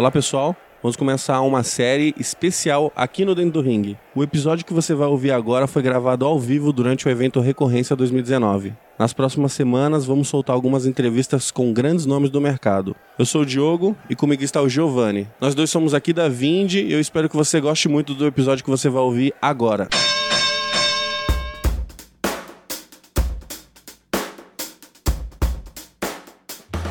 Olá pessoal, vamos começar uma série especial aqui no Dentro do Ring. O episódio que você vai ouvir agora foi gravado ao vivo durante o evento Recorrência 2019. Nas próximas semanas vamos soltar algumas entrevistas com grandes nomes do mercado. Eu sou o Diogo e comigo está o Giovanni. Nós dois somos aqui da Vind e eu espero que você goste muito do episódio que você vai ouvir agora. Tá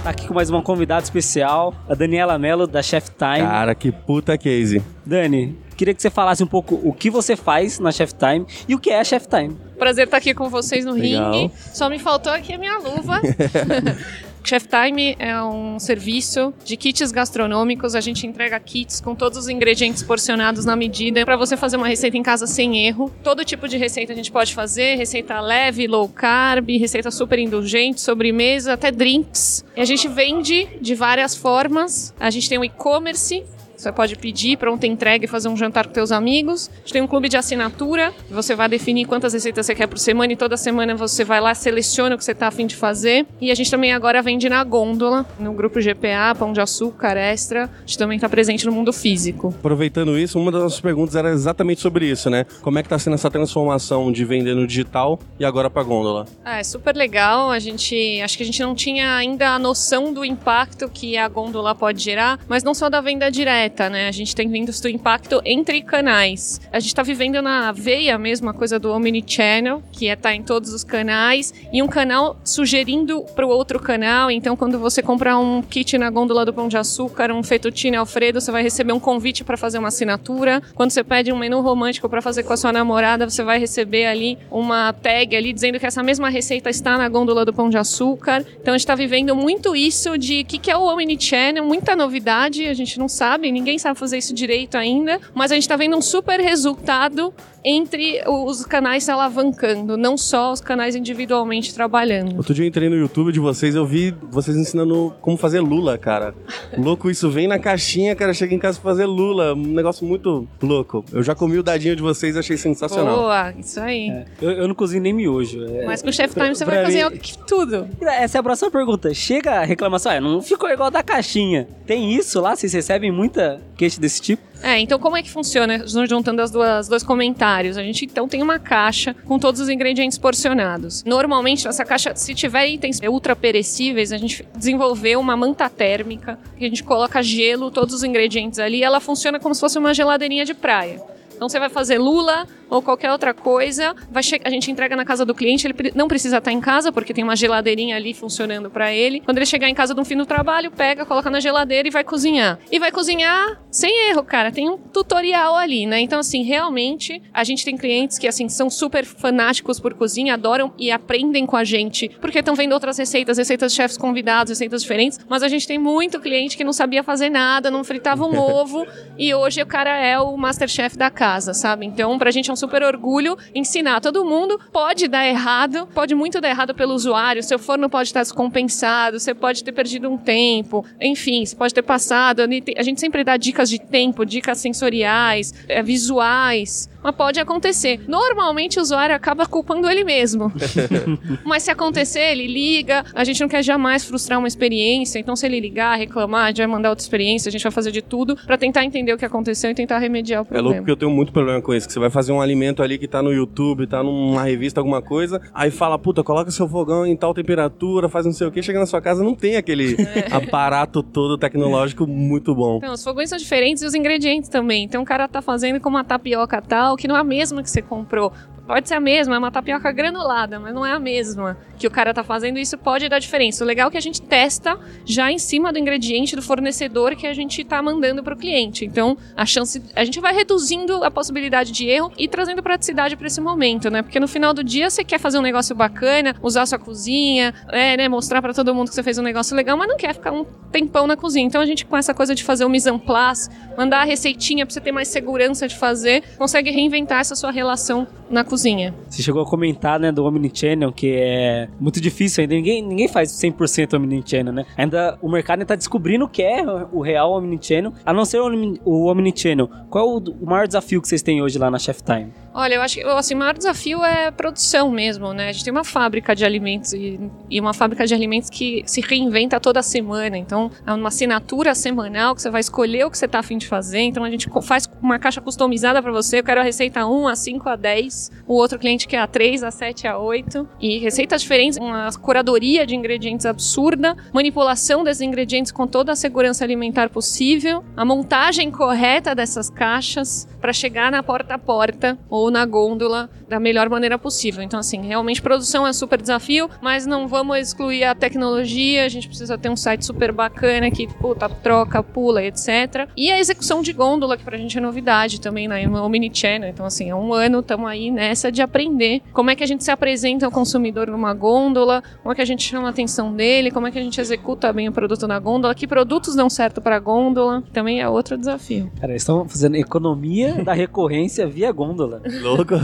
aqui com mais uma convidada especial, a Daniela Mello, da Chef Time. Cara, que puta case. Dani, queria que você falasse um pouco o que você faz na Chef Time e o que é a Chef Time. Prazer estar aqui com vocês no Legal. ringue. Só me faltou aqui a minha luva. Chef Time é um serviço de kits gastronômicos. A gente entrega kits com todos os ingredientes porcionados na medida para você fazer uma receita em casa sem erro. Todo tipo de receita a gente pode fazer: receita leve, low carb, receita super indulgente, sobremesa, até drinks. E a gente vende de várias formas. A gente tem o e-commerce. Você pode pedir pronta entrega e fazer um jantar com teus amigos. A gente tem um clube de assinatura. Você vai definir quantas receitas você quer por semana e toda semana você vai lá, seleciona o que você está afim de fazer. E a gente também agora vende na gôndola, no grupo GPA, Pão de Açúcar, Extra. A gente também está presente no mundo físico. Aproveitando isso, uma das nossas perguntas era exatamente sobre isso, né? Como é que tá sendo essa transformação de vender no digital e agora pra gôndola? Ah, é super legal. A gente acho que a gente não tinha ainda a noção do impacto que a gôndola pode gerar, mas não só da venda direta, né? A gente tem vindo do impacto entre canais. A gente está vivendo na veia mesmo a coisa do omnichannel, que é estar em todos os canais e um canal sugerindo para o outro canal. Então, quando você comprar um kit na gôndola do Pão de Açúcar, um fettuccine Alfredo, você vai receber um convite para fazer uma assinatura. Quando você pede um menu romântico para fazer com a sua namorada, você vai receber ali uma tag ali dizendo que essa mesma receita está na gôndola do Pão de Açúcar. Então, a gente está vivendo muito isso de o que, que é o omnichannel, muita novidade, a gente não sabe, ninguém sabe fazer isso direito ainda, mas a gente está vendo um super resultado entre os canais se alavancando, não só os canais individualmente trabalhando. Outro dia eu entrei no YouTube de vocês eu vi vocês ensinando como fazer lula, cara. Louco, isso vem na caixinha, cara. Chega em casa pra fazer lula. Um negócio muito louco. Eu já comi o dadinho de vocês achei sensacional. Boa, isso aí. É, eu, eu não cozinho nem miojo. É, Mas com o Chef pra- Time você pra vai fazer mim- tudo. Essa é a próxima pergunta. Chega a reclamação, ah, não ficou igual da caixinha. Tem isso lá? Vocês recebem muita queixa desse tipo? É, então como é que funciona? Juntando as duas dois comentários. A gente então tem uma caixa com todos os ingredientes porcionados. Normalmente essa caixa, se tiver itens ultra perecíveis, a gente desenvolveu uma manta térmica que a gente coloca gelo, todos os ingredientes ali. e Ela funciona como se fosse uma geladeirinha de praia. Então você vai fazer lula ou qualquer outra coisa, vai a gente entrega na casa do cliente, ele não precisa estar em casa porque tem uma geladeirinha ali funcionando para ele. Quando ele chegar em casa no fim do trabalho, pega, coloca na geladeira e vai cozinhar. E vai cozinhar sem erro, cara. Tem um tutorial ali, né? Então assim, realmente a gente tem clientes que assim são super fanáticos por cozinha, adoram e aprendem com a gente, porque estão vendo outras receitas, receitas de chefes convidados, receitas diferentes, mas a gente tem muito cliente que não sabia fazer nada, não fritava um ovo e hoje o cara é o masterchef da casa, sabe? Então, pra gente é um super orgulho ensinar todo mundo. Pode dar errado, pode muito dar errado pelo usuário, seu forno pode estar descompensado, você pode ter perdido um tempo, enfim, você pode ter passado. A gente sempre dá dicas de tempo, dicas sensoriais, eh, visuais. Mas pode acontecer. Normalmente o usuário acaba culpando ele mesmo. Mas se acontecer, ele liga. A gente não quer jamais frustrar uma experiência. Então, se ele ligar, reclamar, a gente vai mandar outra experiência. A gente vai fazer de tudo pra tentar entender o que aconteceu e tentar remediar o É problema. louco porque eu tenho muito problema com isso. Que você vai fazer um alimento ali que tá no YouTube, tá numa revista, alguma coisa, aí fala, puta, coloca seu fogão em tal temperatura, faz não sei o que, chega na sua casa, não tem aquele aparato todo tecnológico muito bom. Então, os fogões são diferentes e os ingredientes também. Então, o cara tá fazendo com uma tapioca tal, que não é a mesma que você comprou. Pode ser a mesma, é uma tapioca granulada, mas não é a mesma que o cara tá fazendo isso pode dar diferença. O legal é que a gente testa já em cima do ingrediente do fornecedor que a gente tá mandando pro cliente. Então, a chance. A gente vai reduzindo a possibilidade de erro e trazendo praticidade para esse momento, né? Porque no final do dia você quer fazer um negócio bacana, usar sua cozinha, é, né? Mostrar para todo mundo que você fez um negócio legal, mas não quer ficar um tempão na cozinha. Então a gente, com essa coisa de fazer o mise en place, mandar a receitinha pra você ter mais segurança de fazer, consegue reinventar essa sua relação na cozinha. Cozinha. Você chegou a comentar, né, do Omnichannel, que é muito difícil ainda. Ninguém, ninguém faz 100% Omnichannel, né? Ainda o mercado está descobrindo o que é o real Omnichannel. A não ser o, Omnichannel, qual é o, maior desafio que vocês têm hoje lá na Chef Time? Olha, eu acho que assim, o maior desafio é produção mesmo, né? A gente tem uma fábrica de alimentos e, e, uma fábrica de alimentos que se reinventa toda semana. Então, é uma assinatura semanal que você vai escolher o que você está afim de fazer. Então, a gente faz uma caixa customizada para você. Eu quero a receita 1, a 5, a 10. O outro cliente quer a 3, a 7, a 8. E receitas diferentes, uma curadoria de ingredientes absurda, manipulação desses ingredientes com toda a segurança alimentar possível, a montagem correta dessas caixas para chegar na porta a porta ou na gôndola da melhor maneira possível. Então, assim, realmente produção é super desafio, mas não vamos excluir a tecnologia, a gente precisa ter um site super bacana que, puta, troca, pula, etc. E a execução de gôndola, que pra gente é novidade também, né? No Omnichannel. Então, assim, há um ano estamos aí nessa de aprender como é que a gente se apresenta ao consumidor numa gôndola, como é que a gente chama a atenção dele, como é que a gente executa bem o produto na gôndola, que produtos dão certo pra gôndola, também é outro desafio. Cara, eles estão fazendo economia da recorrência via gôndola. Louco.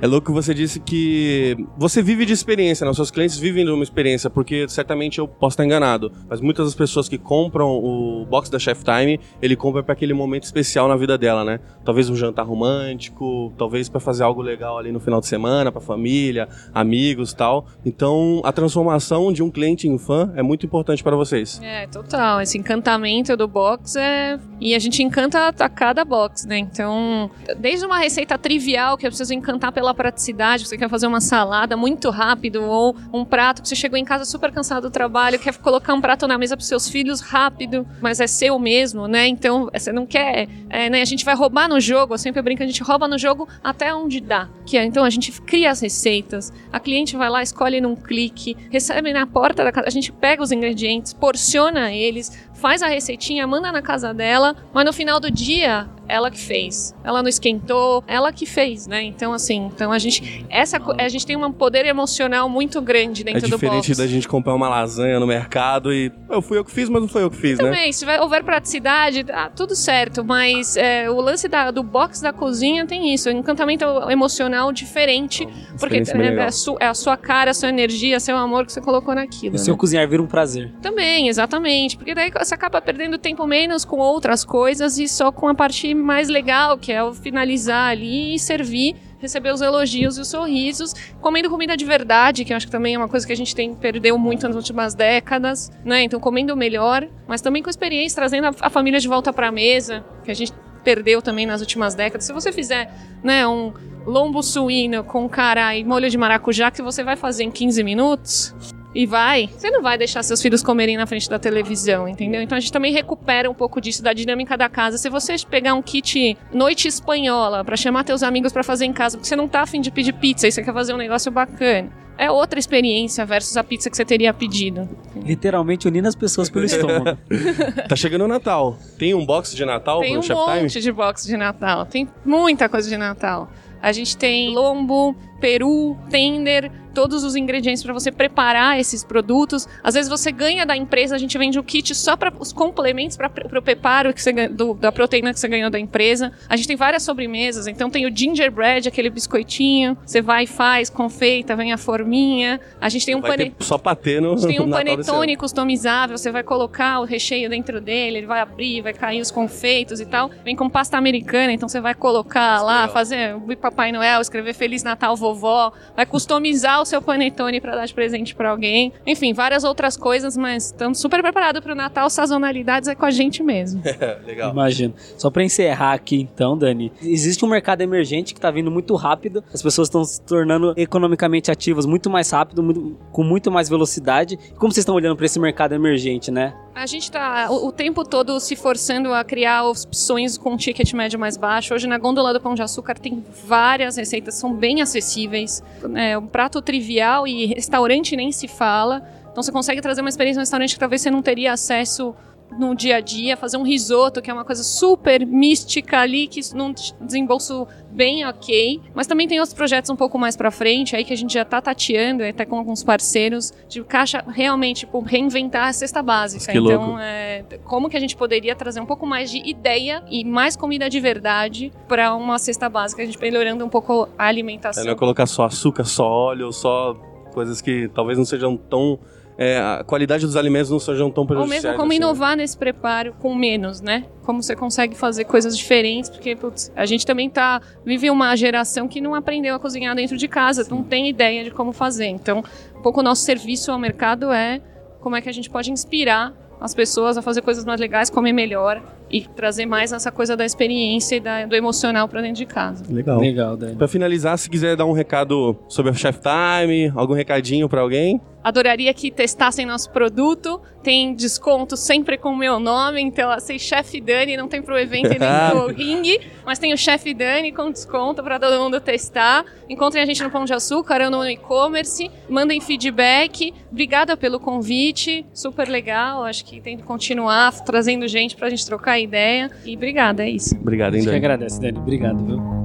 É louco que você disse que você vive de experiência, né? Os seus clientes vivem de uma experiência, porque certamente eu posso estar enganado, mas muitas das pessoas que compram o box da Chef Time, ele compra para aquele momento especial na vida dela, né? Talvez um jantar romântico, talvez para fazer algo legal ali no final de semana, para família, amigos, tal. Então, a transformação de um cliente em fã é muito importante para vocês. É, total. Esse encantamento do box é e a gente encanta a cada box, né? Então, desde uma receita trivial que eu preciso encantar pela praticidade, você quer fazer uma salada muito rápido ou um prato que você chegou em casa super cansado do trabalho, quer colocar um prato na mesa para seus filhos rápido, mas é seu mesmo, né? Então, você não quer, é, né? A gente vai roubar no jogo, eu sempre brinco, a gente rouba no jogo até onde dá. Que é, então a gente cria as receitas, a cliente vai lá, escolhe num clique, recebe na porta da casa, a gente pega os ingredientes, porciona eles, faz a receitinha, manda na casa dela, mas no final do dia ela que fez. Ela não esquentou, ela que fez, né? Então, assim, então a gente. Essa, a gente tem um poder emocional muito grande dentro do box. É diferente da gente comprar uma lasanha no mercado e. Eu fui eu que fiz, mas não foi eu que fiz, Também, né? Também, se tiver, houver praticidade, tá tudo certo. Mas é, o lance da, do box da cozinha tem isso. Um encantamento emocional diferente. Oh, porque é, é, a su, é, a sua cara, a sua energia, seu amor que você colocou naquilo. E né? seu cozinhar vira um prazer. Também, exatamente. Porque daí você acaba perdendo tempo menos com outras coisas e só com a parte mais legal, que é o finalizar ali e servir receber os elogios e os sorrisos, comendo comida de verdade, que eu acho que também é uma coisa que a gente tem perdeu muito nas últimas décadas, né? Então comendo melhor, mas também com experiência, trazendo a, a família de volta para a mesa, que a gente perdeu também nas últimas décadas. Se você fizer, né, um lombo suíno com cará e molho de maracujá que você vai fazer em 15 minutos, e vai, você não vai deixar seus filhos comerem na frente da televisão, entendeu? Então a gente também recupera um pouco disso da dinâmica da casa. Se você pegar um kit noite espanhola para chamar teus amigos para fazer em casa, porque você não tá afim de pedir pizza e você quer fazer um negócio bacana. É outra experiência versus a pizza que você teria pedido. Literalmente unindo as pessoas pelo estômago. tá chegando o Natal. Tem um box de Natal Tem um Chef monte Time? de box de Natal. Tem muita coisa de Natal. A gente tem lombo, peru, tender, todos os ingredientes para você preparar esses produtos. Às vezes você ganha da empresa, a gente vende o kit só para os complementos para o preparo que você do, da proteína que você ganhou da empresa. A gente tem várias sobremesas, então tem o gingerbread, aquele biscoitinho, você vai e faz, confeita, vem a forminha. A gente tem um pane... só patê no, tem um panetone customizável, você vai colocar o recheio dentro dele, ele vai abrir, vai cair os confeitos e tal. Vem com pasta americana, então você vai colocar lá, fazer o Papai Noel, escrever Feliz Natal vovó, vai customizar o seu panetone para dar de presente para alguém. Enfim, várias outras coisas, mas estamos super preparados para o Natal. Sazonalidades é com a gente mesmo. Legal. Imagino. Só para encerrar aqui, então, Dani, existe um mercado emergente que está vindo muito rápido. As pessoas estão se tornando economicamente ativas muito mais rápido, muito, com muito mais velocidade. Como vocês estão olhando para esse mercado emergente, né? A gente está o, o, tempo todo se forçando a criar opções com ticket médio mais baixo. Hoje na gôndola do Pão de Açúcar tem várias receitas, são bem acessíveis. É, um prato trivial e restaurante nem se fala. Então você consegue trazer uma experiência no restaurante que talvez você não teria acesso no dia a dia, fazer um risoto, que é uma coisa super mística ali, que num desembolso bem ok. Mas também tem outros projetos um pouco mais para frente, aí que a gente já tá tateando, até com alguns parceiros, de caixa realmente, tipo, reinventar a cesta básica. Que então, louco. é, como que a gente poderia trazer um pouco mais de ideia e mais comida de verdade para uma cesta básica, a gente melhorando um pouco a alimentação. É não colocar só açúcar, só óleo, só coisas que talvez não sejam tão. É, a qualidade dos alimentos não sejam tão Ou prejudiciais. mesmo como assim. inovar nesse preparo com menos, né? Como você consegue fazer coisas diferentes, porque putz, a gente também tá vive uma geração que não aprendeu a cozinhar dentro de casa, não tem ideia de como fazer. Então, um pouco o nosso serviço ao mercado é como é que a gente pode inspirar as pessoas a fazer coisas mais legais, comer melhor e trazer mais essa coisa da experiência e da- do emocional para dentro de casa. Legal. Legal, Dani. Pra finalizar, se quiser dar um recado sobre a Chef Time, algum recadinho pra alguém. Adoraria que testassem nosso produto. Tem desconto sempre com o meu nome, então assim, Chef Dani, não tem pro evento e nem pro ringue, mas tem o Chef Dani com desconto para todo mundo testar. Encontrem a gente no Pão de Açúcar ou no e-commerce, mandem feedback. Obrigada pelo convite, super legal. Acho que tem que continuar trazendo gente pra gente trocar ideia. E obrigada, é isso. Obrigado, A hein, gente que Dani. agradece, Dani. Obrigado, viu?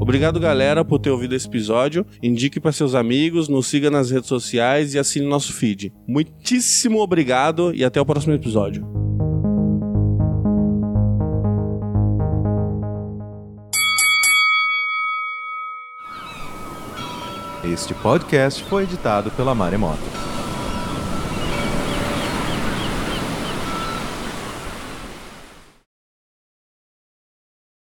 Obrigado, galera, por ter ouvido esse episódio. Indique para seus amigos, nos siga nas redes sociais e assine nosso feed. Muitíssimo obrigado e até o próximo episódio. Este podcast foi editado pela Maremoto.